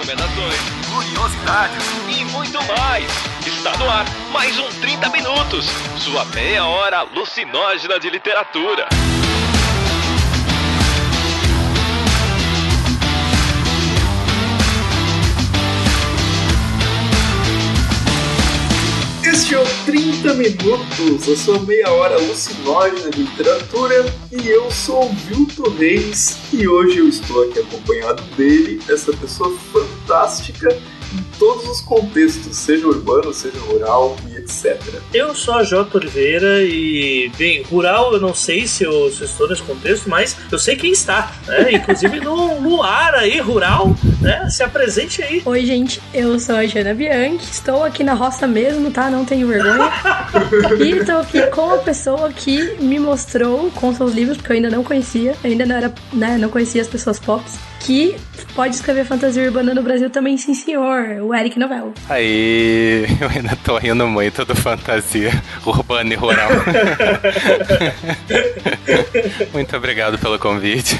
recomendações, curiosidades e muito mais. Está no ar mais um 30 Minutos, sua meia hora alucinógena de literatura. Este é o 30 Minutos, a sua meia hora alucinógena de literatura, e eu sou o Vilton Reis, e hoje eu estou aqui acompanhado dele, essa pessoa fantástica em todos os contextos, seja urbano, seja rural etc. Eu sou a J. Oliveira e, bem, rural eu não sei se eu, se eu estou nesse contexto, mas eu sei quem está, né? Inclusive no, no ar aí, rural, né? Se apresente aí. Oi, gente, eu sou a Jana Bianchi, estou aqui na roça mesmo, tá? Não tenho vergonha. e estou aqui com a pessoa que me mostrou com seus livros, porque eu ainda não conhecia, ainda não era, né, não conhecia as pessoas pop, que pode escrever fantasia urbana no Brasil também, sim senhor, o Eric Novello. Aí, eu ainda tô rindo muito do fantasia urbana e rural. muito obrigado pelo convite.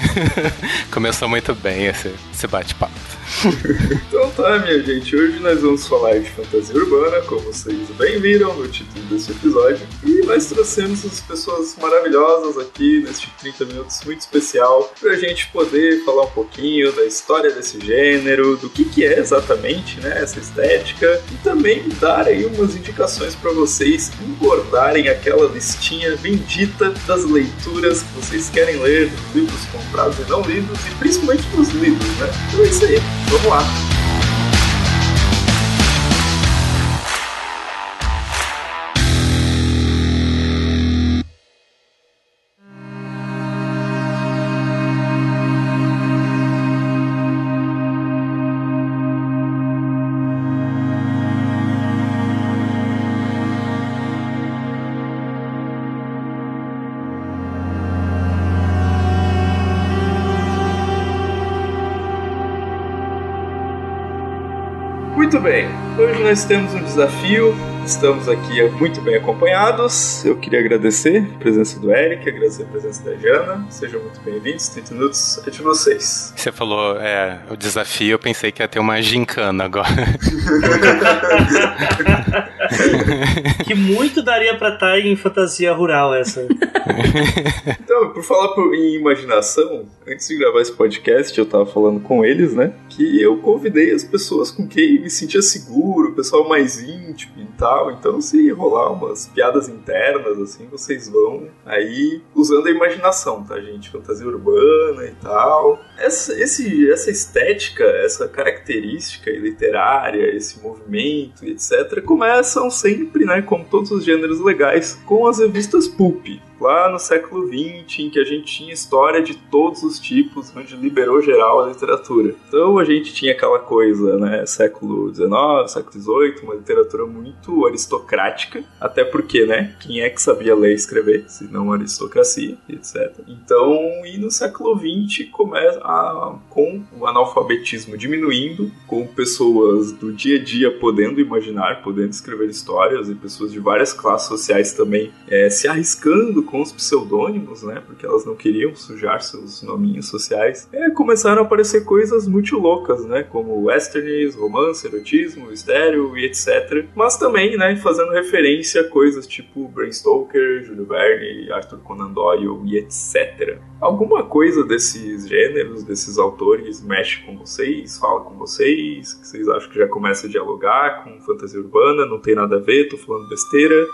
Começou muito bem esse, esse bate-papo. então tá, minha gente, hoje nós vamos falar de fantasia urbana, como vocês bem viram no título desse episódio. E nós trouxemos as pessoas maravilhosas aqui neste 30 minutos muito especial pra gente poder falar um pouquinho da história desse gênero, do que que é exatamente, né, essa estética e também dar aí umas indicações para vocês engordarem aquela listinha bendita das leituras que vocês querem ler, dos livros comprados e não lidos e principalmente dos livros, né? Então é isso aí. Vamos lá! Muito bem, hoje nós temos um desafio. Estamos aqui muito bem acompanhados. Eu queria agradecer a presença do Eric, agradecer a presença da Jana. Sejam muito bem-vindos. 30 minutos é de vocês. Você falou é, o desafio, eu pensei que ia ter uma gincana agora. que muito daria pra estar em fantasia rural essa. então, por falar por, em imaginação, antes de gravar esse podcast, eu tava falando com eles, né? Que eu convidei as pessoas com quem me sentia seguro, o pessoal mais íntimo e tal. Então, se rolar umas piadas internas, assim, vocês vão aí usando a imaginação, tá, gente? Fantasia urbana e tal. Essa, esse, essa estética, essa característica literária, esse movimento e etc., começam sempre, né, como todos os gêneros legais, com as revistas pulp lá no século XX, em que a gente tinha história de todos os tipos, onde liberou geral a literatura. Então a gente tinha aquela coisa, né, século XIX, século XVIII, uma literatura muito aristocrática, até porque, né, quem é que sabia ler e escrever, se não aristocracia, etc. Então, e no século XX começa a, com o analfabetismo diminuindo, com pessoas do dia a dia podendo imaginar, podendo escrever histórias, e pessoas de várias classes sociais também é, se arriscando com os pseudônimos, né? Porque elas não queriam sujar seus nominhos sociais. É, começaram a aparecer coisas muito loucas, né? Como westerns, romance, erotismo, estéreo e etc. Mas também, né? Fazendo referência a coisas tipo Bram Stoker, Júlio Verne, Arthur Conan Doyle e etc. Alguma coisa desses gêneros, desses autores, mexe com vocês, fala com vocês, que vocês acham que já começa a dialogar com fantasia urbana, não tem nada a ver, tô falando besteira.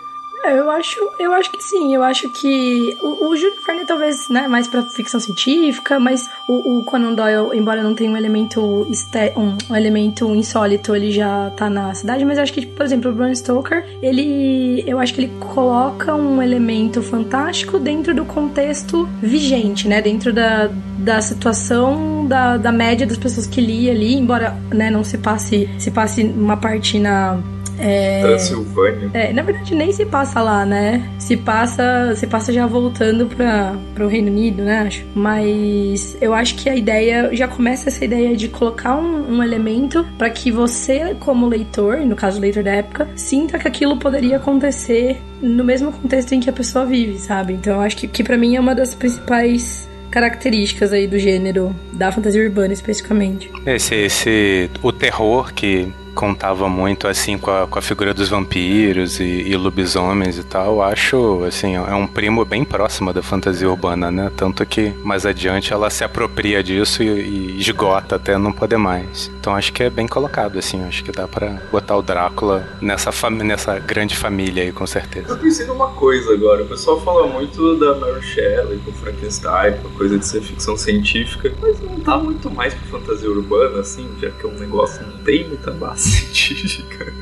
É, eu acho, eu acho que sim. Eu acho que o, o Júlio Verne talvez, né, mais pra ficção científica, mas o, o Conan Doyle, embora não tenha um elemento este, um, um, elemento insólito, ele já tá na cidade, mas eu acho que, por exemplo, o Bram Stoker, ele, eu acho que ele coloca um elemento fantástico dentro do contexto vigente, né, dentro da, da situação da, da média das pessoas que li ali, embora, né, não se passe se passe uma parte na é... Transilvânia. É, na verdade nem se passa lá, né? Se passa, se passa já voltando para o Reino Unido, né? Acho. Mas eu acho que a ideia já começa essa ideia de colocar um, um elemento para que você, como leitor, no caso leitor da época, sinta que aquilo poderia acontecer no mesmo contexto em que a pessoa vive, sabe? Então eu acho que, que para mim é uma das principais características aí do gênero, da fantasia urbana especificamente. Esse, esse, o terror que contava muito assim com a, com a figura dos vampiros e, e, lobisomens e tal, acho assim, é um primo bem próximo da fantasia urbana, né? Tanto que mais adiante ela se apropria disso e, e esgota até não poder mais. Então acho que é bem colocado, assim, acho que dá para botar o Drácula nessa, nessa grande família aí, com certeza. Eu pensei numa coisa agora, o pessoal fala muito da Mary Shelley, com Frankenstein, com coisa de ser ficção científica, mas não tá muito mais pra fantasia urbana, assim, já que é um negócio não tem muita base científica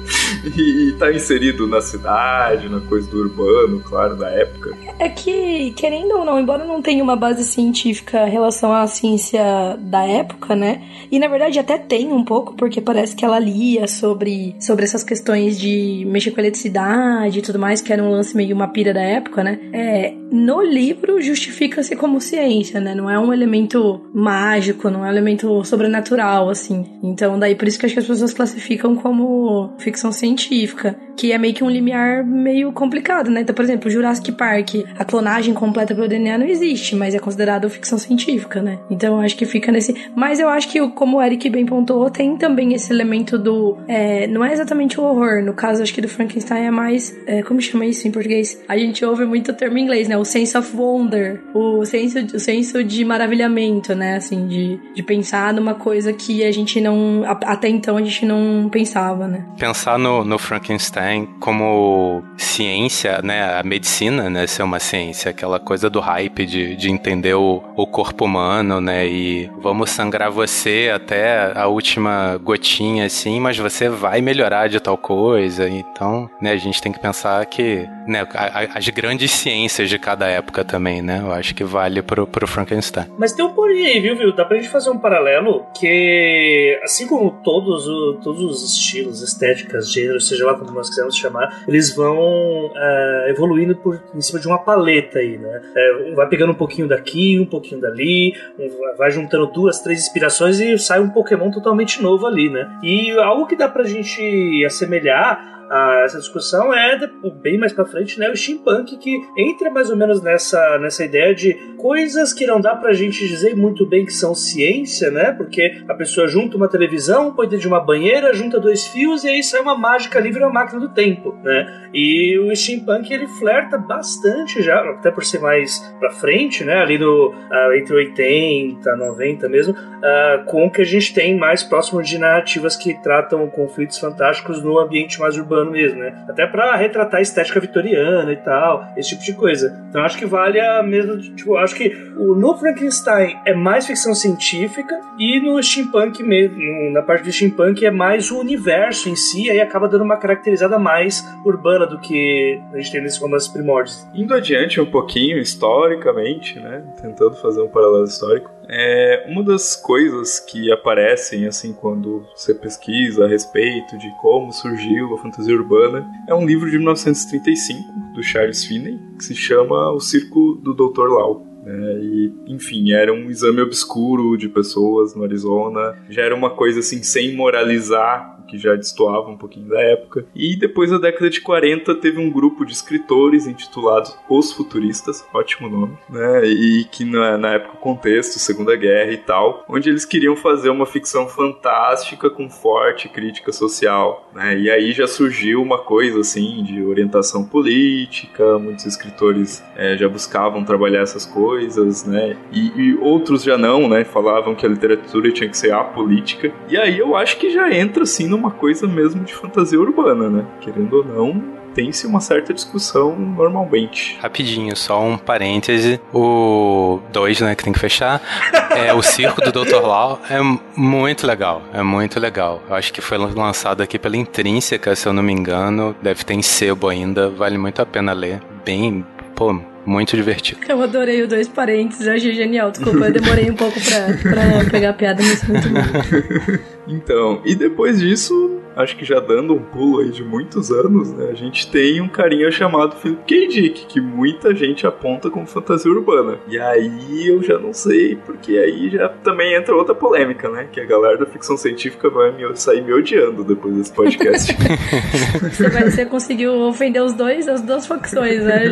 e, tá inserido na cidade, na coisa do urbano, claro, da época. É que, querendo ou não, embora não tenha uma base científica em relação à ciência da época, né? E na verdade até tem um pouco, porque parece que ela lia sobre, sobre essas questões de mexer com eletricidade e tudo mais, que era um lance meio uma pira da época, né? É, no livro justifica-se como ciência, né? Não é um elemento mágico, não é um elemento sobrenatural, assim. Então, daí por isso que acho que as pessoas classificam como ficção científica, que é meio que um limiar meio complicado, né? Então, por exemplo, Jurassic Park, a clonagem completa pelo DNA não existe, mas é considerado ficção científica, né? Então, acho que fica nesse. Mas eu acho que, como o Eric bem pontuou, tem também esse elemento do. É, não é exatamente o horror, no caso, acho que do Frankenstein é mais. É, como chama isso em português? A gente ouve muito o termo em inglês, né? O sense of wonder, o senso, o senso de maravilhamento, né? Assim, de, de pensar numa coisa que a gente não. Até então a gente não pensava, né? Pensar no, no Frankenstein como ciência, né? A medicina, né? Ser uma ciência, aquela coisa do hype de, de entender o, o corpo humano, né? E vamos sangrar você até a última gotinha, assim, mas você vai melhorar de tal coisa. Então, né? A gente tem que pensar que, né? As grandes ciências de cada época também, né? Eu acho que vale pro, pro Frankenstein. Mas tem um porém aí, viu, viu? Dá pra gente fazer um paralelo que, assim como todos, todos os estilos, estéticas, seja lá como nós quisermos chamar, eles vão é, evoluindo por em cima de uma paleta aí, né? É, vai pegando um pouquinho daqui, um pouquinho dali, um, vai juntando duas, três inspirações e sai um Pokémon totalmente novo ali, né? E algo que dá pra gente assemelhar a essa discussão é bem mais para frente, né, o steampunk que entra mais ou menos nessa, nessa ideia de coisas que não dá pra gente dizer muito bem que são ciência, né? Porque a pessoa junta uma televisão, põe dentro de uma banheira, junta dois fios e aí sai uma mágica livre uma máquina do tempo, né? E o steampunk ele flerta bastante já, até por ser mais para frente, né, ali no uh, entre 80, 90 mesmo, uh, com o que a gente tem mais próximo de narrativas que tratam conflitos fantásticos no ambiente mais urbano urbano mesmo, né? Até para retratar a estética vitoriana e tal, esse tipo de coisa. Então acho que vale a mesma. Tipo, acho que o, no Frankenstein é mais ficção científica e no steampunk mesmo, na parte do steampunk é mais o universo em si, aí acaba dando uma caracterizada mais urbana do que a gente tem nesses romances primórdios. Indo adiante um pouquinho, historicamente, né? Tentando fazer um paralelo histórico. É, uma das coisas que aparecem assim quando você pesquisa a respeito de como surgiu a fantasia urbana é um livro de 1935 do Charles Finney que se chama O Circo do Dr. Lau. É, e, enfim, era um exame obscuro de pessoas no Arizona. Já era uma coisa assim, sem moralizar que já destoava um pouquinho da época. E depois da década de 40 teve um grupo de escritores intitulados Os Futuristas, ótimo nome, né? E que na, na época o contexto, Segunda Guerra e tal, onde eles queriam fazer uma ficção fantástica com forte crítica social, né? E aí já surgiu uma coisa assim de orientação política, muitos escritores é, já buscavam trabalhar essas coisas, né? E, e outros já não, né? Falavam que a literatura tinha que ser apolítica. E aí eu acho que já entra assim numa coisa mesmo de fantasia urbana, né? Querendo ou não, tem-se uma certa discussão normalmente. Rapidinho, só um parêntese. O 2, né, que tem que fechar. É o Circo do Dr. Lau é muito legal. É muito legal. Eu acho que foi lançado aqui pela Intrínseca, se eu não me engano. Deve ter em sebo ainda. Vale muito a pena ler. Bem, pô, muito divertido. Eu adorei o dois parênteses, achei genial. Desculpa, eu demorei um pouco pra, pra pegar a piada, mas muito bom. então, e depois disso, acho que já dando um pulo aí de muitos anos, né? A gente tem um carinha chamado Philip K. Dick, que muita gente aponta como fantasia urbana. E aí eu já não sei, porque aí já também entra outra polêmica, né? Que a galera da ficção científica vai me, sair me odiando depois desse podcast. você, vai, você conseguiu ofender os dois, as duas facções, né?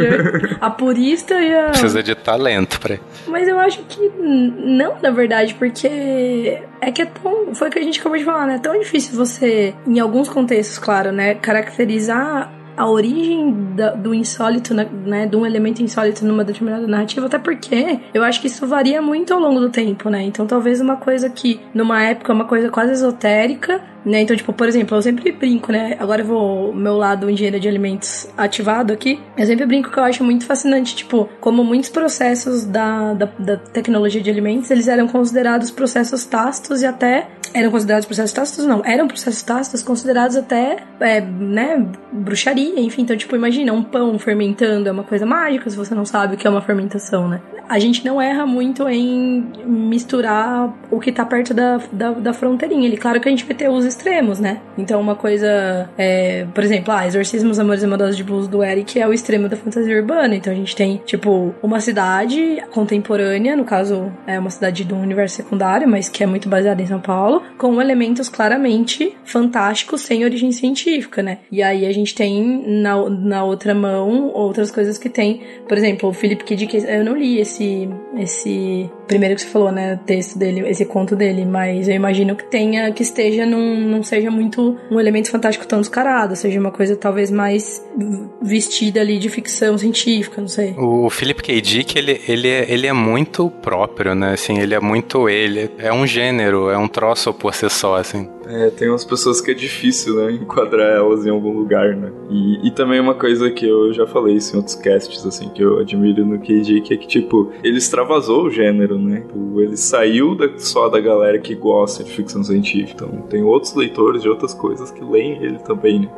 A purista e a. Precisa de talento pra. Mas eu acho que não, na verdade, porque é que é tão. Foi o que a gente acabou de falar, né? É tão difícil você, em alguns contextos, claro, né? Caracterizar a origem da, do insólito, né, né, de um elemento insólito numa determinada narrativa, até porque eu acho que isso varia muito ao longo do tempo, né? Então talvez uma coisa que numa época é uma coisa quase esotérica, né? Então, tipo, por exemplo, eu sempre brinco, né? Agora eu vou meu lado engenheiro de alimentos ativado aqui. Eu sempre brinco que eu acho muito fascinante, tipo, como muitos processos da, da, da tecnologia de alimentos, eles eram considerados processos tácitos e até eram considerados processos tácitos, não, eram processos tácitos considerados até, é, né, bruxaria, enfim. Então, tipo, imagina, um pão fermentando é uma coisa mágica se você não sabe o que é uma fermentação, né? A gente não erra muito em misturar o que tá perto da, da, da fronteirinha. Ele, claro que a gente vai ter os extremos, né? Então, uma coisa, é, por exemplo, ah, Exorcismos, Amores e Maldosos de Blues do Eric é o extremo da fantasia urbana. Então, a gente tem, tipo, uma cidade contemporânea, no caso, é uma cidade de um universo secundário, mas que é muito baseada em São Paulo, com elementos claramente fantásticos sem origem científica, né? E aí a gente tem na, na outra mão outras coisas que tem, por exemplo, o Philip K. Dick, eu não li esse esse primeiro que você falou, né, texto dele, esse conto dele, mas eu imagino que tenha que esteja num não seja muito um elemento fantástico tão descarado, seja uma coisa talvez mais vestida ali de ficção científica, não sei. O Philip K. Dick, ele, ele, é, ele é muito próprio, né, assim, ele é muito ele, é um gênero, é um troço por si só, assim. É, tem umas pessoas que é difícil, né, enquadrar elas em algum lugar, né. E, e também uma coisa que eu já falei isso em outros casts, assim, que eu admiro no KD, que é que, tipo, ele extravasou o gênero, né. Tipo, ele saiu da, só da galera que gosta de ficção científica. Então, tem outros leitores de outras coisas que leem ele também, né.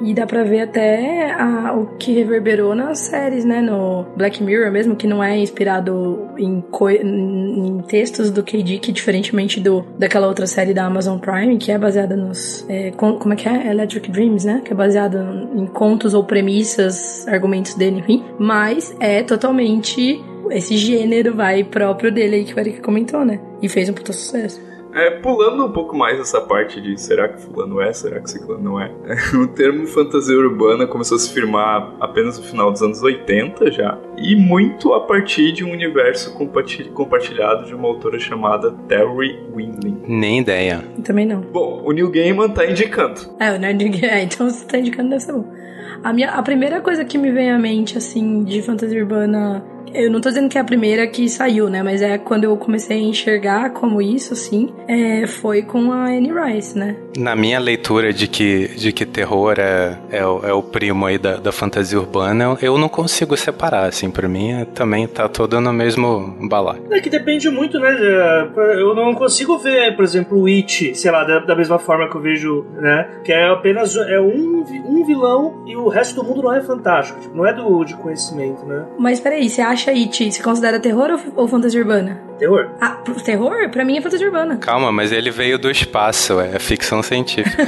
E dá pra ver até a, o que reverberou nas séries, né? No Black Mirror mesmo, que não é inspirado em, em textos do KD, que diferentemente do, daquela outra série da Amazon Prime, que é baseada nos... É, como é que é? Electric Dreams, né? Que é baseada em contos ou premissas, argumentos dele, enfim. Mas é totalmente esse gênero vai próprio dele aí que o Eric comentou, né? E fez um puta sucesso. É, pulando um pouco mais essa parte de será que fulano é, será que ciclano não é. o termo fantasia urbana começou a se firmar apenas no final dos anos 80 já, e muito a partir de um universo compartilhado de uma autora chamada Terry Winling. Nem ideia. Também não. Bom, o Neil Gaiman tá indicando. É, o Nerd é, então você tá indicando deve ser bom. A, minha, a primeira coisa que me vem à mente, assim, de fantasia urbana eu não tô dizendo que é a primeira que saiu, né? Mas é quando eu comecei a enxergar como isso, assim, é, foi com a Anne Rice, né? Na minha leitura de que, de que terror é, é, o, é o primo aí da, da fantasia urbana, eu não consigo separar, assim, pra mim é, também tá todo no mesmo balaio. É que depende muito, né? Eu não consigo ver, por exemplo, o It, sei lá, da, da mesma forma que eu vejo, né? Que é apenas é um, um vilão e o resto do mundo não é fantástico, tipo, não é do, de conhecimento, né? Mas peraí, você acha It, se considera terror ou, ou fantasia urbana? Terror. Ah, terror? Pra mim é fantasia urbana. Calma, mas ele veio do espaço, é ficção científica.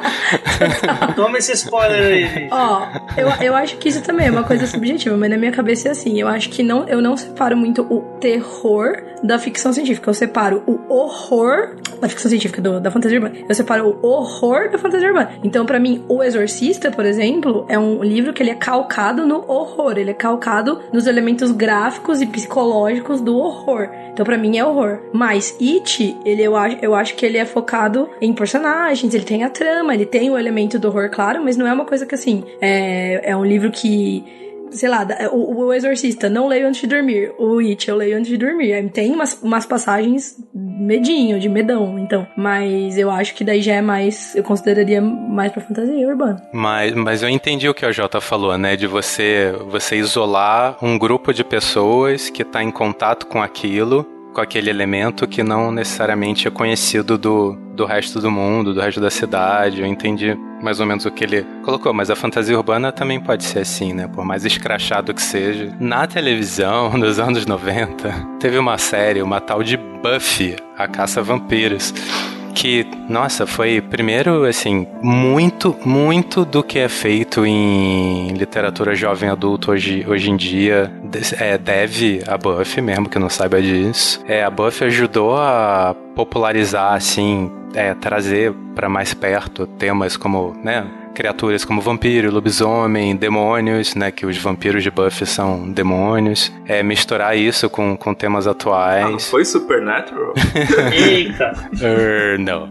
Toma esse spoiler aí, gente. Ó, eu, eu acho que isso também é uma coisa subjetiva, mas na minha cabeça é assim. Eu acho que não, eu não separo muito o terror da ficção científica. Eu separo o horror da ficção científica, do, da fantasia urbana. Eu separo o horror da fantasia urbana. Então, para mim, O Exorcista, por exemplo, é um livro que ele é calcado no horror. Ele é calcado nos elementos gráficos e psicológicos do horror. Então, para mim, é horror. Mas It, ele, eu, acho, eu acho que ele é focado em personagens, ele tem a trama, ele tem o elemento do horror, claro, mas não é uma coisa que, assim, é, é um livro que sei lá, o, o Exorcista, não leio antes de dormir. O It, eu leio antes de dormir. Tem umas, umas passagens medinho, de medão, então. Mas eu acho que daí já é mais, eu consideraria mais pra fantasia urbana. Mas, mas eu entendi o que o Jota falou, né? De você, você isolar um grupo de pessoas que tá em contato com aquilo com aquele elemento que não necessariamente é conhecido do, do resto do mundo, do resto da cidade. Eu entendi mais ou menos o que ele colocou, mas a fantasia urbana também pode ser assim, né? Por mais escrachado que seja. Na televisão, nos anos 90, teve uma série, uma tal de Buffy, a caça a vampiros que, nossa, foi primeiro, assim, muito, muito do que é feito em literatura jovem adulto hoje, hoje em dia é, deve a Buffy, mesmo que não saiba disso. É, a Buffy ajudou a popularizar, assim, é, trazer para mais perto temas como, né, criaturas como vampiro, lobisomem, demônios, né? Que os vampiros de Buffy são demônios. É misturar isso com, com temas atuais. Ah, não foi Supernatural? Eita! uh, não.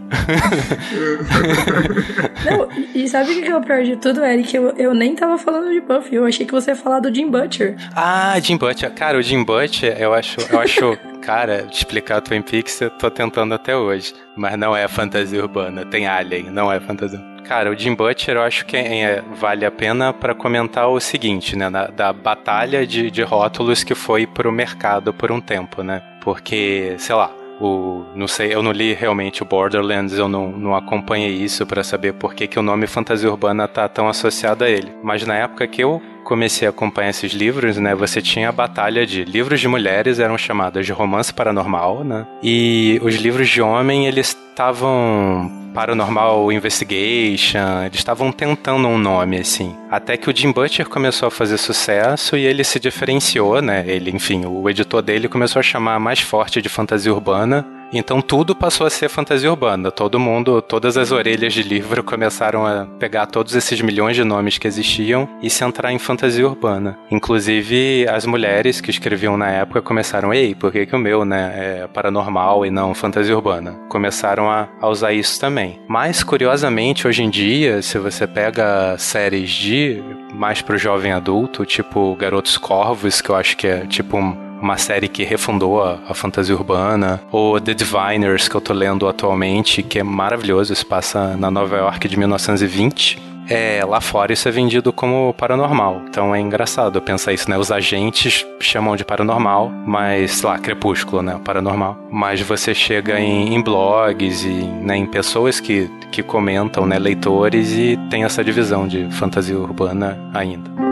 não, e sabe o que é o pior de tudo, Eric? Eu, eu nem tava falando de Buffy, eu achei que você ia falar do Jim Butcher. Ah, Jim Butcher. Cara, o Jim Butcher, eu acho, eu acho Cara, explicar Twin Peaks eu tô tentando até hoje. Mas não é fantasia urbana. Tem Alien, não é fantasia. Cara, o Jim Butcher eu acho que é, vale a pena para comentar o seguinte, né? Da, batalha de, de rótulos que foi pro mercado por um tempo, né? Porque, sei lá, o, não sei, eu não li realmente o Borderlands, eu não, não acompanhei isso para saber por que, que o nome fantasia urbana tá tão associado a ele. Mas na época que eu comecei a acompanhar esses livros, né, você tinha a batalha de livros de mulheres eram chamadas de romance paranormal, né? E os livros de homem, eles estavam Paranormal Investigation, eles estavam tentando um nome assim. Até que o Jim Butcher começou a fazer sucesso e ele se diferenciou, né? Ele, enfim, o editor dele começou a chamar mais forte de fantasia urbana então tudo passou a ser fantasia urbana. Todo mundo, todas as orelhas de livro começaram a pegar todos esses milhões de nomes que existiam e se entrar em fantasia urbana. Inclusive as mulheres que escreviam na época começaram, ei, por que, que o meu, né, é paranormal e não fantasia urbana? Começaram a, a usar isso também. Mas curiosamente hoje em dia, se você pega séries de mais pro jovem adulto, tipo Garotos Corvos, que eu acho que é tipo um uma série que refundou a, a, fantasia urbana, ou The Diviners, que eu tô lendo atualmente, que é maravilhoso, isso passa na Nova York de 1920. É, lá fora isso é vendido como paranormal. Então é engraçado pensar isso, né? Os agentes chamam de paranormal, mas, sei lá, crepúsculo, né? Paranormal. Mas você chega em, em blogs e né, em pessoas que, que comentam, né? Leitores e tem essa divisão de fantasia urbana ainda.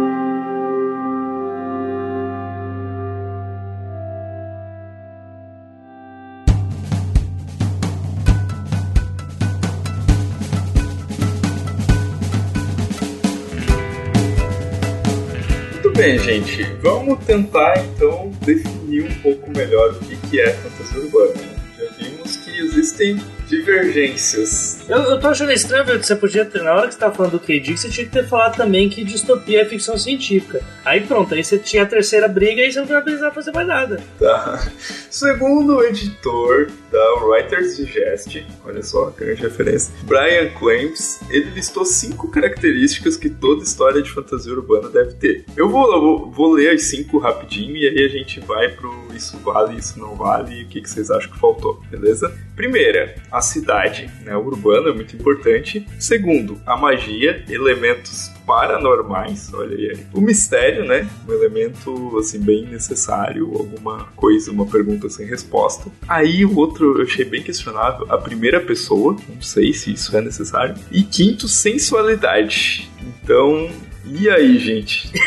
Gente, vamos tentar então definir um pouco melhor o que é fantasia urbana. Já vimos que existem divergências. Eu, eu tô achando estranho, que você podia ter, na hora que você tava falando do KD, você tinha que ter falado também que distopia é ficção científica. Aí pronto, aí você tinha a terceira briga e você não vai precisar fazer mais nada. Tá. Segundo o editor da Writer's Digest, olha só, grande referência, Brian Claims, ele listou cinco características que toda história de fantasia urbana deve ter. Eu vou, vou, vou ler as cinco rapidinho e aí a gente vai pro isso vale, isso não vale e o que, que vocês acham que faltou, beleza? Primeira, a cidade né, urbana é muito importante. Segundo, a magia, elementos paranormais, olha aí. O mistério, né? Um elemento, assim, bem necessário, alguma coisa, uma pergunta sem resposta. Aí o outro eu achei bem questionável, a primeira pessoa, não sei se isso é necessário. E quinto, sensualidade. Então, e aí, gente?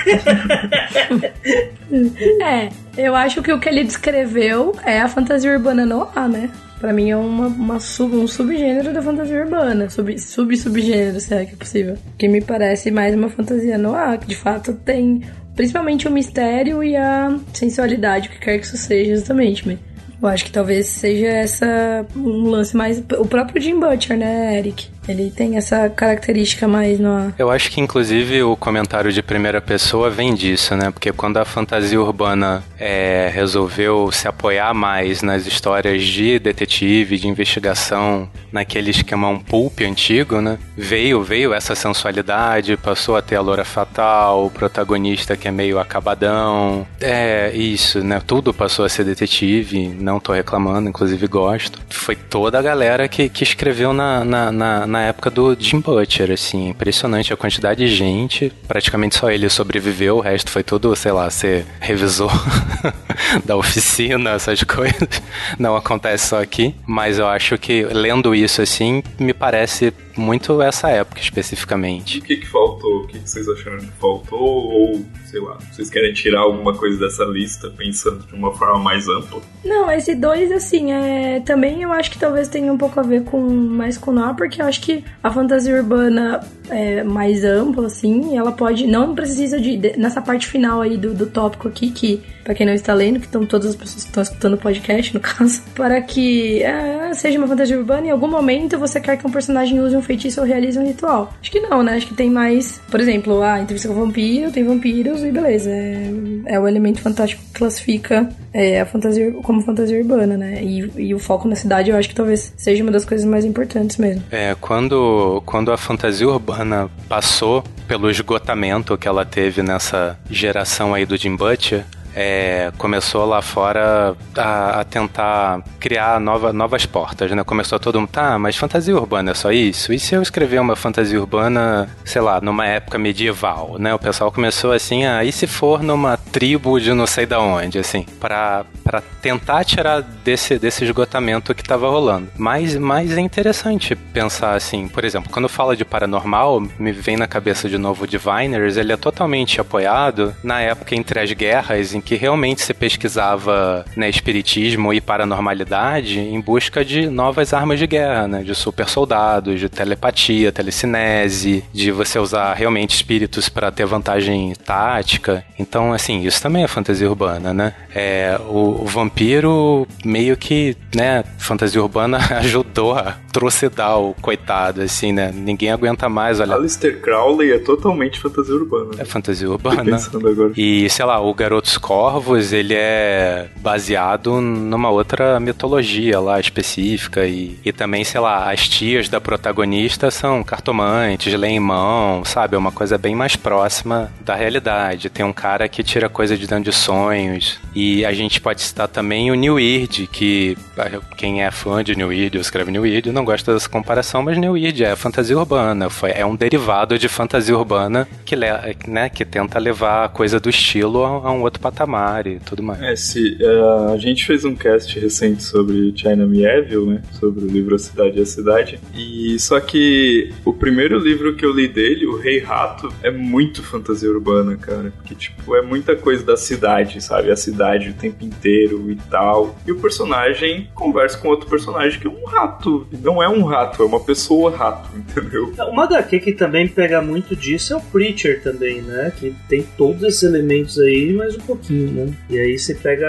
é, eu acho que o que ele descreveu é a fantasia urbana no ar, né? Pra mim é uma, uma sub, um subgênero da fantasia urbana. Sub, sub se é que é possível. Que me parece mais uma fantasia no ar, que de fato tem principalmente o mistério e a sensualidade, o que quer que isso seja, exatamente. Eu acho que talvez seja essa um lance mais. O próprio Jim Butcher, né, Eric? Ele tem essa característica mais no. Eu acho que inclusive o comentário de primeira pessoa vem disso, né? Porque quando a fantasia urbana é, resolveu se apoiar mais nas histórias de detetive, de investigação, naquele esquema um pulp antigo, né? Veio, veio essa sensualidade, passou a ter a loura fatal, o protagonista que é meio acabadão. É, isso, né? Tudo passou a ser detetive, não tô reclamando, inclusive gosto. Foi toda a galera que, que escreveu na, na, na na época do Jim Butcher, assim, impressionante a quantidade de gente, praticamente só ele sobreviveu, o resto foi tudo, sei lá, ser revisor da oficina, essas coisas. Não acontece só aqui, mas eu acho que lendo isso assim, me parece muito essa época especificamente. O que, que faltou? O que, que vocês acharam que faltou? Ou, sei lá, vocês querem tirar alguma coisa dessa lista pensando de uma forma mais ampla? Não, esse dois, assim, é... também eu acho que talvez tenha um pouco a ver com mais com nó, porque eu acho que a fantasia urbana é mais ampla, assim, ela pode. Não precisa de. de nessa parte final aí do, do tópico aqui, que, para quem não está lendo, que estão todas as pessoas que estão escutando o podcast, no caso, para que é, seja uma fantasia urbana, em algum momento você quer que um personagem use um feitiço ou realize um ritual. Acho que não, né? Acho que tem mais. Por exemplo, a entrevista com o vampiro, tem vampiros e beleza. É, é o elemento fantástico que classifica é, a fantasia como fantasia urbana, né? E, e o foco na cidade eu acho que talvez seja uma das coisas mais importantes mesmo. É, quando, quando a fantasia urbana passou pelo esgotamento que ela teve nessa geração aí do Jim Butcher, é, começou lá fora a, a, tentar criar nova, novas portas, né? Começou todo mundo, tá, mas fantasia urbana é só isso? E se eu escrever uma fantasia urbana, sei lá, numa época medieval, né? O pessoal começou assim, ah, e se for numa tribo de não sei da onde, assim, para tentar tirar desse, desse esgotamento que tava rolando. Mas, mas é interessante pensar assim, por exemplo, quando fala de paranormal, me vem na cabeça de novo Diviners, ele é totalmente apoiado na época entre as guerras, que realmente se pesquisava né, espiritismo e paranormalidade em busca de novas armas de guerra, né, de super soldados, de telepatia, telecinese, de você usar realmente espíritos para ter vantagem tática. Então, assim, isso também é fantasia urbana, né? É, o, o vampiro meio que, né, fantasia urbana ajudou a o coitado, assim, né? Ninguém aguenta mais, olha. Aleister Crowley é totalmente fantasia urbana. É fantasia urbana. pensando agora. E, sei lá, o Garoto Corvos, ele é baseado numa outra mitologia lá específica e, e também, sei lá, as tias da protagonista são cartomantes, leem mão, sabe? É uma coisa bem mais próxima da realidade. Tem um cara que tira coisa de dentro de sonhos e a gente pode citar também o New Weird, que quem é fã de New Weird ou escreve New Weird não gosta dessa comparação, mas New Weird é fantasia urbana, foi, é um derivado de fantasia urbana que, né, que tenta levar a coisa do estilo a, a um outro patamar e tudo mais. É, se, uh, a gente fez um cast recente sobre China Mieville, né? Sobre o livro A Cidade e a Cidade. E só que o primeiro livro que eu li dele, O Rei Rato, é muito fantasia urbana, cara. Porque, tipo, é muita coisa da cidade, sabe? A cidade o tempo inteiro e tal. E o personagem conversa com outro personagem que é um rato. E não é um rato, é uma pessoa rato, entendeu? Uma HQ que também pega muito disso é o Preacher também, né? Que tem todos esses elementos aí, mas um pouquinho né? E aí você pega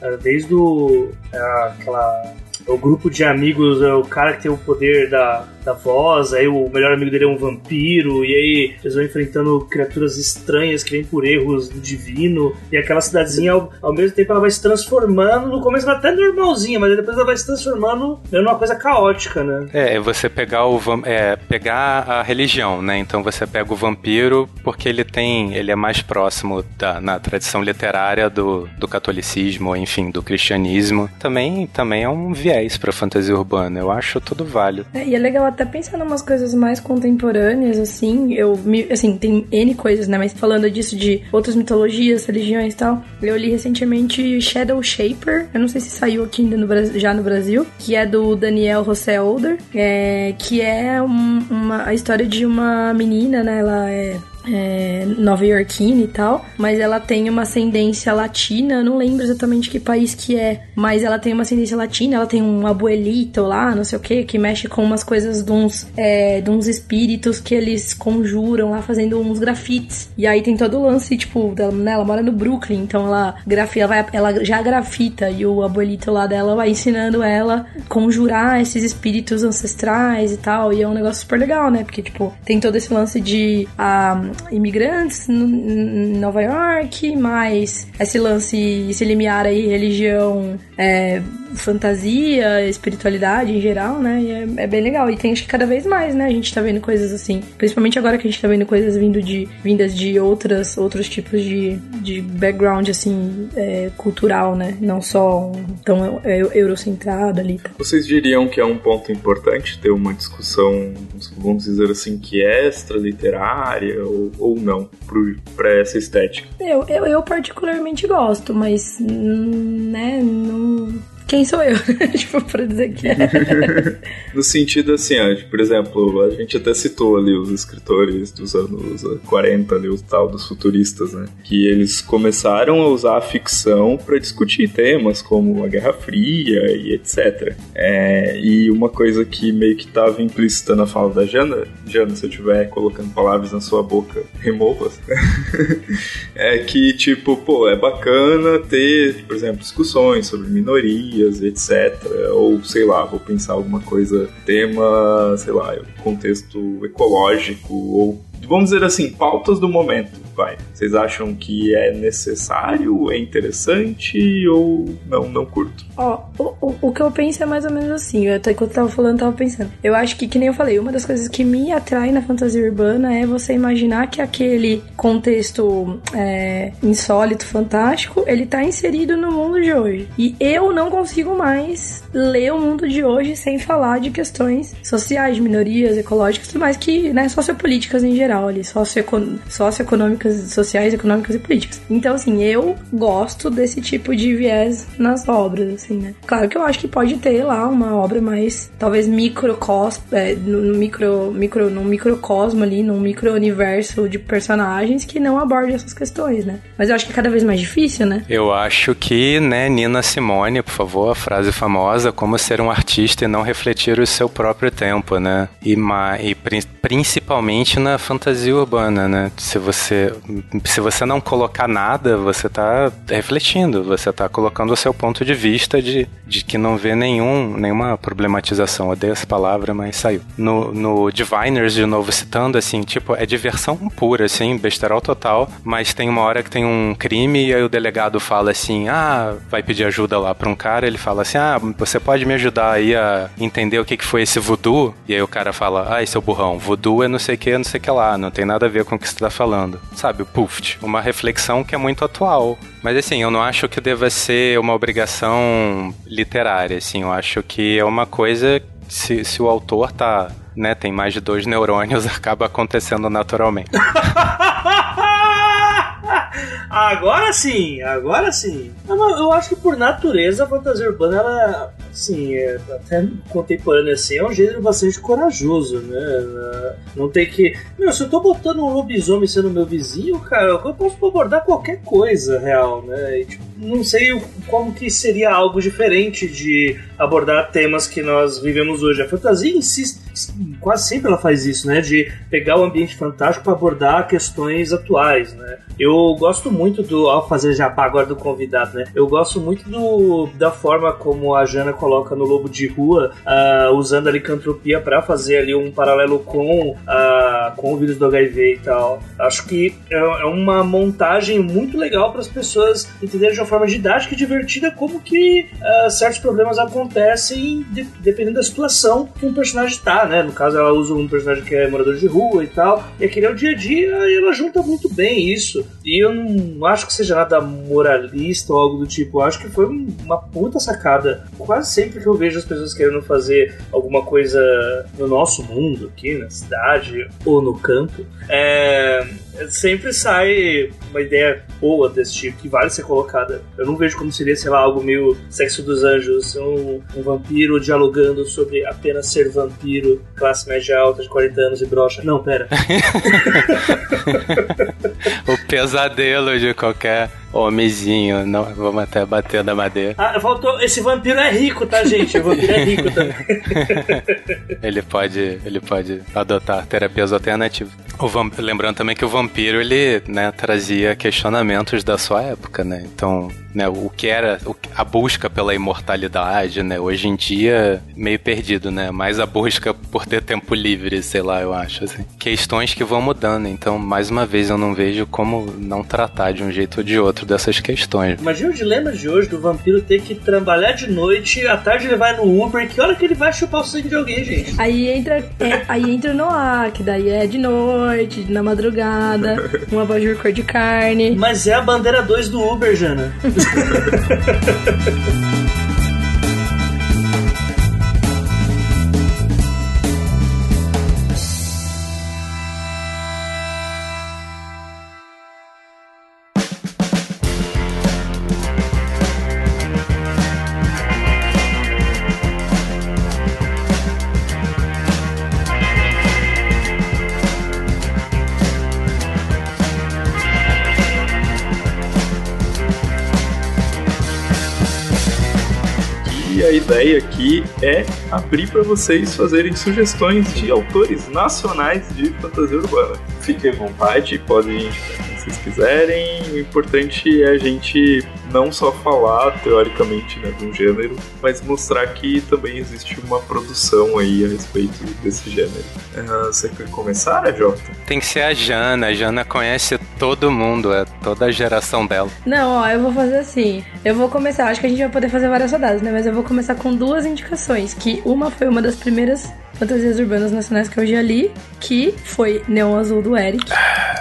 ah, desde o, aquela o grupo de amigos, é o cara que tem o poder da, da voz, aí o melhor amigo dele é um vampiro, e aí eles vão enfrentando criaturas estranhas que vêm por erros do divino, e aquela cidadezinha, ao, ao mesmo tempo, ela vai se transformando, no começo ela é até normalzinha, mas depois ela vai se transformando uma coisa caótica, né? É, você pegar o é, pegar a religião, né? Então você pega o vampiro porque ele tem, ele é mais próximo da, na tradição literária do, do catolicismo, enfim, do cristianismo. Também, também é um viés pra fantasia urbana, eu acho tudo válido. É, e é legal até pensando em umas coisas mais contemporâneas, assim, eu me, assim, tem N coisas, né? Mas falando disso de outras mitologias, religiões e tal, eu li recentemente Shadow Shaper, eu não sei se saiu aqui ainda no já no Brasil, que é do Daniel José Older, é, que é um, uma, a história de uma menina, né? Ela é é, nova iorquina e tal, mas ela tem uma ascendência latina, não lembro exatamente que país que é, mas ela tem uma ascendência latina, ela tem um abuelito lá, não sei o que, que mexe com umas coisas de uns, é, de uns espíritos que eles conjuram lá fazendo uns grafites. E aí tem todo o lance, tipo, dela, né, ela mora no Brooklyn, então ela grafia, ela, vai, ela já grafita e o abuelito lá dela vai ensinando ela conjurar esses espíritos ancestrais e tal, e é um negócio super legal, né? Porque, tipo, tem todo esse lance de a, imigrantes em Nova York, mais esse lance, esse limiar aí, religião, é, fantasia, espiritualidade em geral, né? E é, é, bem legal. E tem acho que cada vez mais, né? A gente tá vendo coisas assim. Principalmente agora que a gente tá vendo coisas vindo de, vindas de outras, outros tipos de, de background, assim, é, cultural, né? Não só tão é, eurocentrado ali. Tá? Vocês diriam que é um ponto importante ter uma discussão, vamos dizer assim, que é extra literária ou, ou não, para essa estética? Eu, eu, eu particularmente gosto, mas, né, não quem sou eu? tipo, pra dizer que é. no sentido assim, ó, por exemplo, a gente até citou ali os escritores dos anos 40, ali, o tal dos futuristas, né? Que eles começaram a usar a ficção para discutir temas como a Guerra Fria e etc. É, e uma coisa que meio que estava implícita na fala da Jana, Jana, se eu estiver colocando palavras na sua boca, remova é que, tipo, pô, é bacana ter, por exemplo, discussões sobre minorias, etc. Ou, sei lá, vou pensar alguma coisa, tema, sei lá, contexto ecológico, ou vamos dizer assim, pautas do momento vai. Vocês acham que é necessário, é interessante ou não, não curto? Ó, o, o, o, que eu penso é mais ou menos assim. Eu até enquanto eu tava falando, tava pensando. Eu acho que, que nem eu falei, uma das coisas que me atrai na fantasia urbana é você imaginar que aquele contexto é, insólito, fantástico, ele tá inserido no mundo de hoje. E eu não consigo mais ler o mundo de hoje sem falar de questões sociais, minorias, ecológicas, tudo mais que, né, sociopolíticas em geral, ali, socioeconômicas sociais, econômicas e políticas. Então, assim, eu gosto desse tipo de viés nas obras, assim, né? Claro que eu acho que pode ter lá uma obra mais, talvez, microcosmo, é, no, micro, micro, num microcosmo ali, num micro-universo de personagens que não aborde essas questões, né? Mas eu acho que é cada vez mais difícil, né? Eu acho que, né, Nina Simone, por favor, a frase famosa, como ser um artista e não refletir o seu próprio tempo, né? E, e principalmente na fantasia urbana, né? Se você se você não colocar nada, você tá refletindo, você tá colocando o seu ponto de vista de, de que não vê nenhum, nenhuma problematização. odeio essa palavra, mas saiu. No, no Diviners, de novo, citando, assim, tipo, é diversão pura, assim, besterol total, mas tem uma hora que tem um crime e aí o delegado fala assim, ah, vai pedir ajuda lá pra um cara, ele fala assim, ah, você pode me ajudar aí a entender o que, que foi esse voodoo? E aí o cara fala, ah, seu burrão, voodoo é não sei o que, não sei o que lá, não tem nada a ver com o que você tá falando sabe, o Puft. Uma reflexão que é muito atual. Mas assim, eu não acho que deva ser uma obrigação literária, assim, eu acho que é uma coisa se, se o autor tá, né, tem mais de dois neurônios, acaba acontecendo naturalmente. agora sim, agora sim. Eu acho que por natureza a fantasia urbana, ela, assim, é, até contemporânea assim, é um gênero bastante corajoso, né? Não tem que. Meu, se eu tô botando um lobisomem sendo meu vizinho, cara, eu posso abordar qualquer coisa real, né? E, tipo, não sei como que seria algo diferente de abordar temas que nós vivemos hoje. A fantasia insiste, quase sempre ela faz isso, né? De pegar o ambiente fantástico para abordar questões atuais, né? Eu gosto muito do. Ao fazer jabá agora do convidado, né? Eu gosto muito do, da forma como a Jana coloca no Lobo de Rua, uh, usando a licantropia para fazer ali um paralelo com, uh, com o vírus do HIV e tal. Acho que é, é uma montagem muito legal para as pessoas entenderem de uma forma didática e divertida como que uh, certos problemas acontecem de, dependendo da situação que um personagem tá, né? No caso, ela usa um personagem que é morador de rua e tal. E aquele é o dia a dia e ela junta muito bem isso. E eu não acho que seja nada moralista ou algo do tipo. Eu acho que foi uma puta sacada. Quase sempre que eu vejo as pessoas querendo fazer alguma coisa no nosso mundo, aqui na cidade ou no campo, é, sempre sai uma ideia boa desse tipo, que vale ser colocada. Eu não vejo como seria, sei lá, algo meio sexo dos anjos, um, um vampiro dialogando sobre apenas ser vampiro, classe média alta de 40 anos e brocha. Não, pera. o pesadelo de qualquer homenzinho. Não, vamos até bater na madeira. Ah, faltou. Esse vampiro é rico, tá, gente? O vampiro é rico também. ele pode, ele pode adotar terapias alternativas. Lembrando também que o vampiro ele né, trazia questionamentos da sua época, né? Então né, o que era a busca pela imortalidade, né? Hoje em dia, meio perdido, né? Mais a busca por ter tempo livre, sei lá, eu acho, assim. Questões que vão mudando, então, mais uma vez, eu não vejo como não tratar de um jeito ou de outro dessas questões. Imagina o dilema de hoje do vampiro ter que trabalhar de noite, à tarde ele vai no Uber, que hora que ele vai chupar o sangue de alguém, gente? Aí entra, é, aí entra no ar, que daí é de noite, na madrugada, uma voz de cor de carne. Mas é a bandeira 2 do Uber, Jana. Yeah. é abrir para vocês fazerem sugestões de autores nacionais de fantasia urbana. Fiquem à vontade, podem indicar quem vocês quiserem. O importante é a gente não só falar teoricamente né, de um gênero, mas mostrar que também existe uma produção aí a respeito desse gênero. Uh, você quer começar, Jota? Tem que ser a Jana. A Jana conhece todo mundo, é toda a geração dela. Não, ó, eu vou fazer assim. Eu vou começar, acho que a gente vai poder fazer várias rodadas, né? Mas eu vou começar com duas indicações. Que uma foi uma das primeiras fantasias urbanas nacionais que eu já li, que foi Neon Azul do Eric.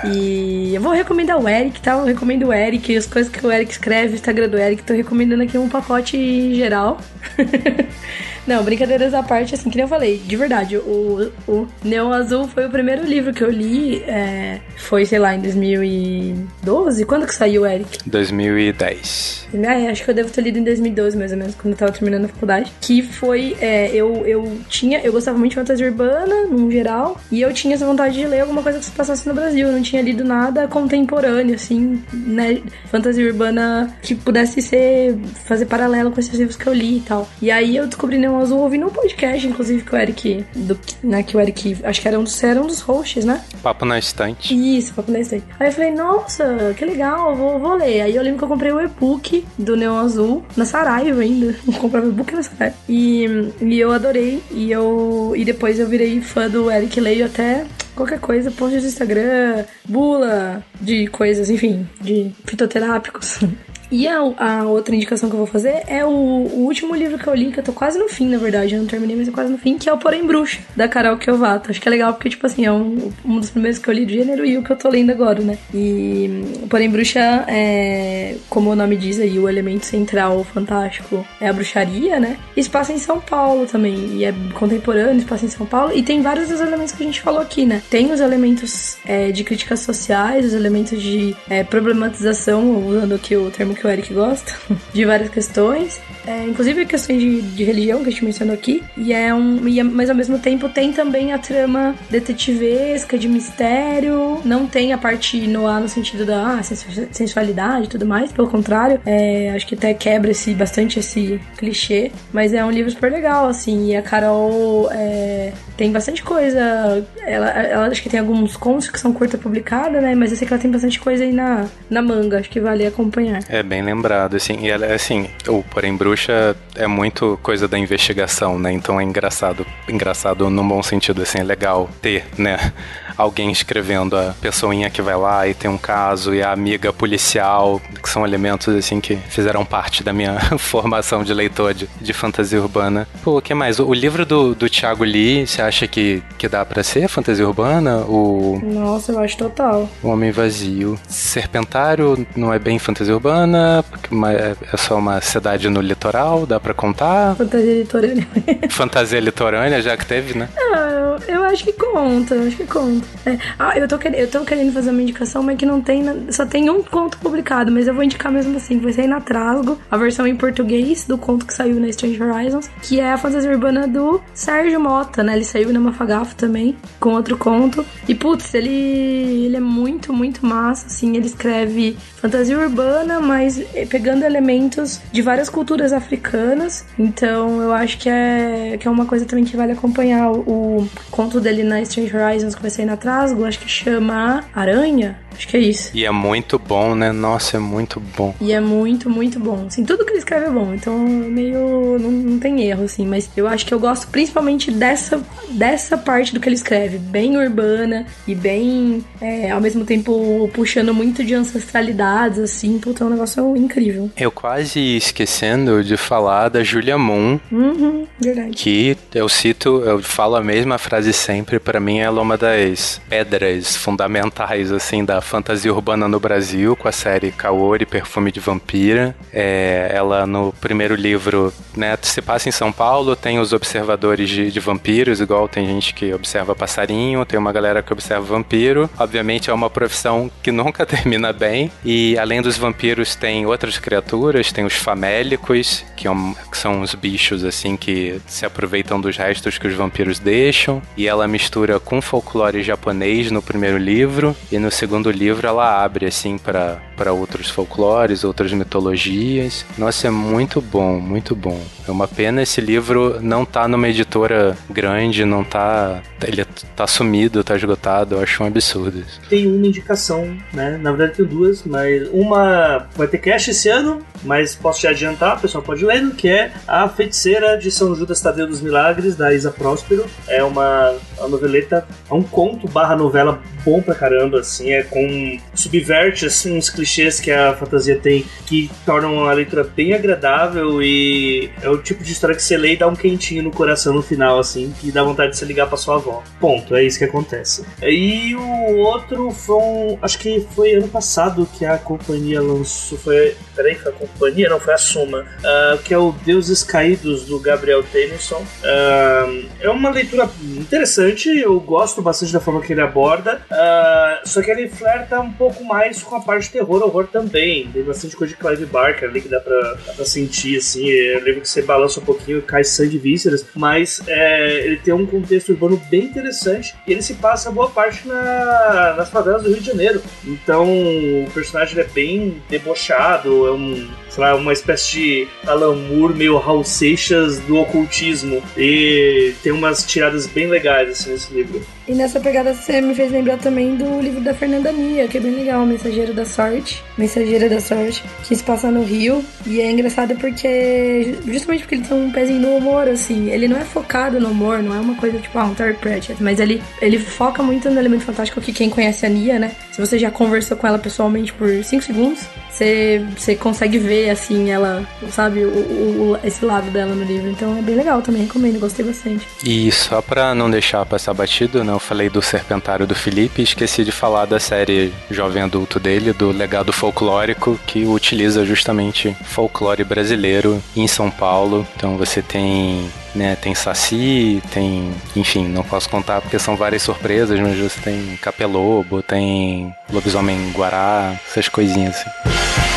E eu vou recomendar o Eric, tá? Eu recomendo o Eric, as coisas que o Eric escreve, o Instagram do Eric, tô recomendando aqui um pacote geral. Não, brincadeiras à parte, assim, que nem eu falei, de verdade, o, o Neon Azul foi o primeiro livro que eu li, é, foi, sei lá, em 2012? Quando que saiu, Eric? 2010. É, acho que eu devo ter lido em 2012, mais ou menos, quando eu tava terminando a faculdade. Que foi, é, eu, eu tinha, eu gostava muito fantasia urbana, no geral, e eu tinha essa vontade de ler alguma coisa que se passasse no Brasil. Eu não tinha lido nada contemporâneo, assim, né, fantasia urbana que pudesse ser, fazer paralelo com esses livros que eu li e tal. E aí eu descobri Neon Azul ouvindo um podcast, inclusive, que o Eric, do, né, que o Eric, acho que era um, dos, era um dos hosts, né? Papo na estante. Isso, Papo na estante. Aí eu falei, nossa, que legal, vou, vou ler. Aí eu lembro que eu comprei o e-book do Neon Azul, na Saraiva ainda. Eu comprava o e-book na Saraiva. E, e eu adorei, e eu e depois eu virei fã do Eric Leio até qualquer coisa, post do Instagram, bula de coisas, enfim, de fitoterápicos. E a, a, outra indicação que eu vou fazer é o, o, último livro que eu li, que eu tô quase no fim, na verdade. Eu não terminei, mas é quase no fim, que é o Porém Bruxa, da Carol Kiovato. Acho que é legal porque, tipo assim, é um, um dos primeiros que eu li do gênero e o que eu tô lendo agora, né? E Porém Bruxa é, como o nome diz aí, o elemento central fantástico é a bruxaria, né? E se passa em São Paulo também. E é contemporâneo, se passa em São Paulo. E tem vários dos elementos que a gente falou aqui, né? Tem os elementos é, de críticas sociais, os elementos de é, problematização, usando aqui o termo que que o Eric gosta, de várias questões, é, inclusive questões de, de, religião que a gente mencionou aqui, e é um, e, é, mas ao mesmo tempo tem também a trama detetivesca, de mistério, não tem a parte noir no sentido da ah, sensualidade e tudo mais, pelo contrário, é, acho que até quebra bastante esse clichê, mas é um livro super legal, assim, e a Carol é, tem bastante coisa, ela, ela acho que tem alguns contos que são curta publicada, né, mas eu sei que ela tem bastante coisa aí na, na manga, acho que vale acompanhar. É bem lembrado, assim. E ela, assim, o Porém Bruxa é muito coisa da investigação, né? Então é engraçado. Engraçado num bom sentido, assim, é legal ter, né? alguém escrevendo a pessoinha que vai lá e tem um caso e a amiga policial, que são elementos assim que fizeram parte da minha formação de leitor de, de fantasia urbana. Pô, o que mais? O, o livro do, do Thiago Lee, você acha que, que dá para ser fantasia urbana? O... Nossa, eu acho total. O Homem Vazio. Serpentário não é bem fantasia urbana, é, é só uma cidade no litoral, dá para contar? Fantasia litorânea. fantasia litorânea, já que teve, né? Ah, eu, acho que conta, acho que conta. É. Ah, eu tô, querendo, eu tô querendo fazer uma indicação, mas que não tem. Só tem um conto publicado, mas eu vou indicar mesmo assim. Vai sair na Trasgo, a versão em português do conto que saiu na Strange Horizons, que é a fantasia urbana do Sérgio Mota, né? Ele saiu na Mafagafo também, com outro conto. E putz, ele, ele é muito, muito massa, assim. Ele escreve fantasia urbana, mas pegando elementos de várias culturas africanas. Então eu acho que é, que é uma coisa também que vale acompanhar. O conto dele na Strange Horizons, que vai sair na Trasgo, acho que chama Aranha. Acho que é isso. E é muito bom, né? Nossa, é muito bom. E é muito, muito bom. Assim, tudo que ele escreve é bom. Então, meio. Não, não tem erro, assim. Mas eu acho que eu gosto principalmente dessa, dessa parte do que ele escreve. Bem urbana e bem. É, ao mesmo tempo, puxando muito de ancestralidades, assim. Puta, é um negócio incrível. Eu quase esquecendo de falar da Julia Moon. Uhum, verdade. Que eu cito, eu falo a mesma frase sempre. para mim, ela é uma das pedras fundamentais, assim, da fantasia urbana no Brasil com a série Kaori, Perfume de Vampira. É, ela no primeiro livro, né, se passa em São Paulo, tem os observadores de, de, vampiros, igual tem gente que observa passarinho, tem uma galera que observa vampiro. Obviamente é uma profissão que nunca termina bem. E além dos vampiros, tem outras criaturas, tem os famélicos, que, é um, que são uns bichos assim que se aproveitam dos restos que os vampiros deixam. E ela mistura com folclore japonês no primeiro livro, e no segundo livro ela abre assim para outros folclores, outras mitologias. Nossa, é muito bom, muito bom. É uma pena esse livro não tá numa editora grande, não tá. Ele tá sumido, tá esgotado, eu acho um absurdo. Tem uma indicação, né? Na verdade tem duas, mas uma vai ter cast esse ano, mas posso te adiantar, o pessoal pode ler, que é A Feiticeira de São Judas Tadeu dos Milagres, da Isa Próspero. É uma, uma noveleta, é um conto barra novela bom pra caramba, assim, é com. subverte assim, uns clichês que a fantasia tem que tornam a leitura bem agradável e é o tipo de história que você lê e dá um quentinho no coração no final, assim, que dá vontade de você ligar pra sua avó. Ponto, é isso que acontece. E o outro foi um. Acho que foi ano passado que a companhia lançou. Foi. Peraí, foi a companhia? Não, foi a Suma. Uh, que é o Deuses Caídos do Gabriel Tennyson. Uh, é uma leitura interessante, eu gosto bastante da forma que ele aborda. Uh, só que ele flerta um pouco mais com a parte terror, horror também. Tem bastante coisa de Clive Barker ali que dá pra, dá pra sentir, assim. Eu lembro que você balança um pouquinho, cai sangue e vísceras, mas é, ele tem um contexto urbano bem interessante e ele se passa boa parte na, nas favelas do Rio de Janeiro. Então o personagem é bem debochado, é um sei lá, uma espécie de Alan Moore meio Raul Seixas do ocultismo. E tem umas tiradas bem legais assim, nesse livro. E nessa pegada você me fez lembrar também do livro da Fernanda Mia, que é bem legal, Mensageiro da Sorte. Mensageira da Sorte, que se passa no Rio. E é engraçado porque. Justamente porque ele tem um pezinho no humor, assim. Ele não é focado no humor, não é uma coisa tipo, ah, um Terry Pratchett. Mas ele, ele foca muito no elemento fantástico que quem conhece a Nia, né? Se você já conversou com ela pessoalmente por 5 segundos, você, você consegue ver, assim, ela, sabe, o, o, esse lado dela no livro. Então é bem legal também, recomendo, gostei bastante. E só pra não deixar passar batido, né? Eu falei do Serpentário do Felipe e esqueci de falar da série Jovem Adulto dele, do Legado Folclórico, que utiliza justamente folclore brasileiro em São Paulo. Então você tem né? Tem Saci, tem. Enfim, não posso contar porque são várias surpresas, mas você tem Capelobo, tem Lobisomem Guará, essas coisinhas assim.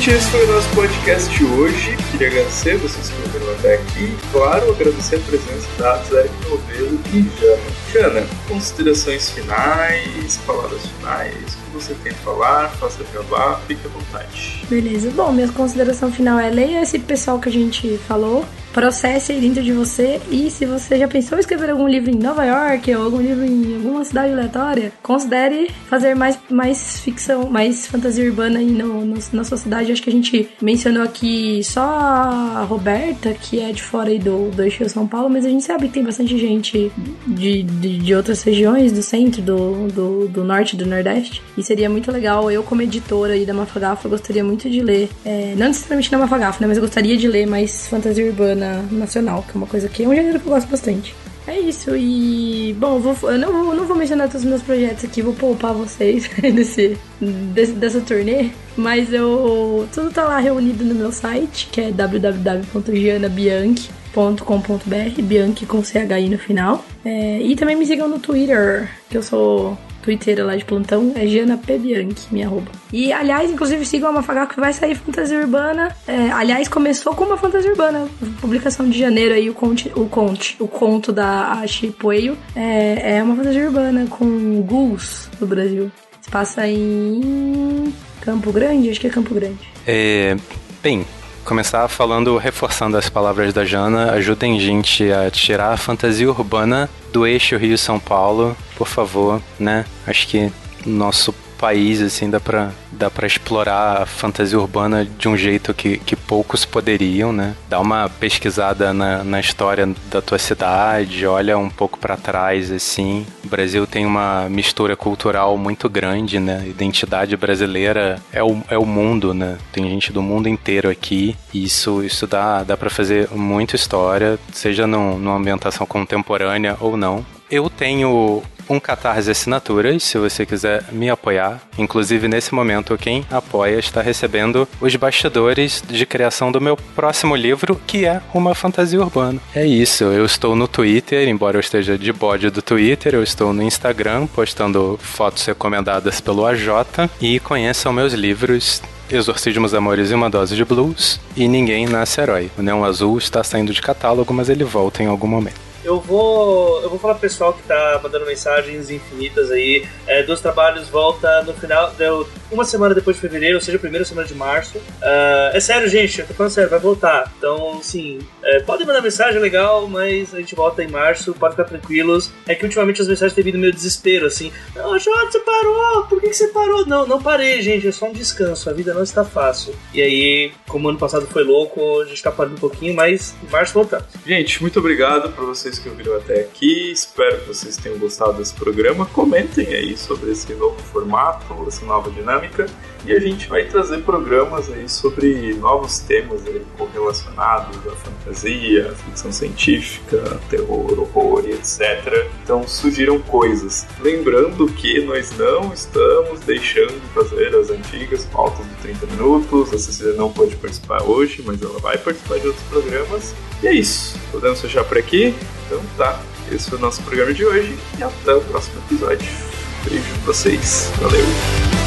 Gente, esse foi o nosso podcast hoje. Queria agradecer vocês que ouviram até aqui. Claro, agradecer a presença da Eric Novelo e Jana. Jana, considerações finais, palavras finais, você tem a falar, faça gravar, fique à vontade. Beleza. Bom, minha consideração final é leia esse pessoal que a gente falou, processe aí dentro de você e se você já pensou em escrever algum livro em Nova York ou algum livro em alguma cidade aleatória, considere fazer mais, mais ficção, mais fantasia urbana aí no, no, na sua cidade. Acho que a gente mencionou aqui só a Roberta, que é de fora aí do, do Eixo São Paulo, mas a gente sabe que tem bastante gente de, de, de outras regiões, do centro, do, do, do norte, do nordeste. E seria muito legal. Eu, como editora aí da Mafagafa, gostaria muito de ler. É, não necessariamente na Mafagafa, né? Mas eu gostaria de ler mais fantasia urbana nacional, que é uma coisa que é um gênero que eu gosto bastante. É isso, e. Bom, vou, eu não, vou, não vou mencionar todos os meus projetos aqui, vou poupar vocês desse, desse, dessa turnê, mas eu. Tudo tá lá reunido no meu site, que é www.gianabianchi.com.br, Bianchi com CHI no final. É, e também me sigam no Twitter, que eu sou twitteira lá de plantão, é Jana P. Bianchi, minha arroba. E, aliás, inclusive sigam a Mafagaco que vai sair fantasia urbana. É, aliás, começou com uma fantasia urbana. Publicação de janeiro aí, o conte, o conte, o conto da Ashi Poeio. É, é uma fantasia urbana com ghouls do Brasil. Se passa em Campo Grande, acho que é Campo Grande. É, bem, começar falando, reforçando as palavras da Jana, ajudem gente a tirar a fantasia urbana do eixo Rio-São Paulo, por favor, né? Acho que nosso país, assim, dá pra, dá pra explorar a fantasia urbana de um jeito que, que poucos poderiam, né? Dá uma pesquisada na, na história da tua cidade, olha um pouco para trás, assim. O Brasil tem uma mistura cultural muito grande, né? Identidade brasileira é o, é o mundo, né? Tem gente do mundo inteiro aqui. E isso, isso dá, dá para fazer muita história, seja num, numa ambientação contemporânea ou não. Eu tenho um catarse assinaturas, se você quiser me apoiar. Inclusive, nesse momento, quem apoia está recebendo os bastidores de criação do meu próximo livro, que é uma fantasia urbana. É isso, eu estou no Twitter, embora eu esteja de bode do Twitter, eu estou no Instagram postando fotos recomendadas pelo AJ e conheçam meus livros Exorcismos, Amores e uma Dose de Blues e Ninguém Nasce Herói. O Neon Azul está saindo de catálogo, mas ele volta em algum momento. Eu vou, eu vou falar pro pessoal que tá mandando mensagens infinitas aí. É, dos trabalhos volta no final, deu uma semana depois de fevereiro, ou seja, a primeira semana de março. Uh, é sério, gente, eu tô falando sério, vai voltar. Então, sim, é, podem mandar mensagem é legal, mas a gente volta em março, pode ficar tranquilos. É que ultimamente as mensagens têm vindo meio desespero, assim. Não, Jota, você parou, por que, você parou? Não, não parei, gente, é só um descanso, a vida não está fácil. E aí, como ano passado foi louco, a gente tá parando um pouquinho, mas em março voltamos. Gente, muito obrigado por vocês que ouviram até aqui. Espero que vocês tenham gostado desse programa. Comentem aí sobre esse novo formato, essa nova dinâmica. E a gente vai trazer programas aí sobre novos temas correlacionados à fantasia, à ficção científica, terror, horror e etc. Então sugiram coisas. Lembrando que nós não estamos deixando de fazer as antigas pautas de 30 minutos. A Cecília não pode participar hoje, mas ela vai participar de outros programas. E é isso. Podemos fechar por aqui? Então tá. Esse foi o nosso programa de hoje e até o próximo episódio. Beijo pra vocês. Valeu!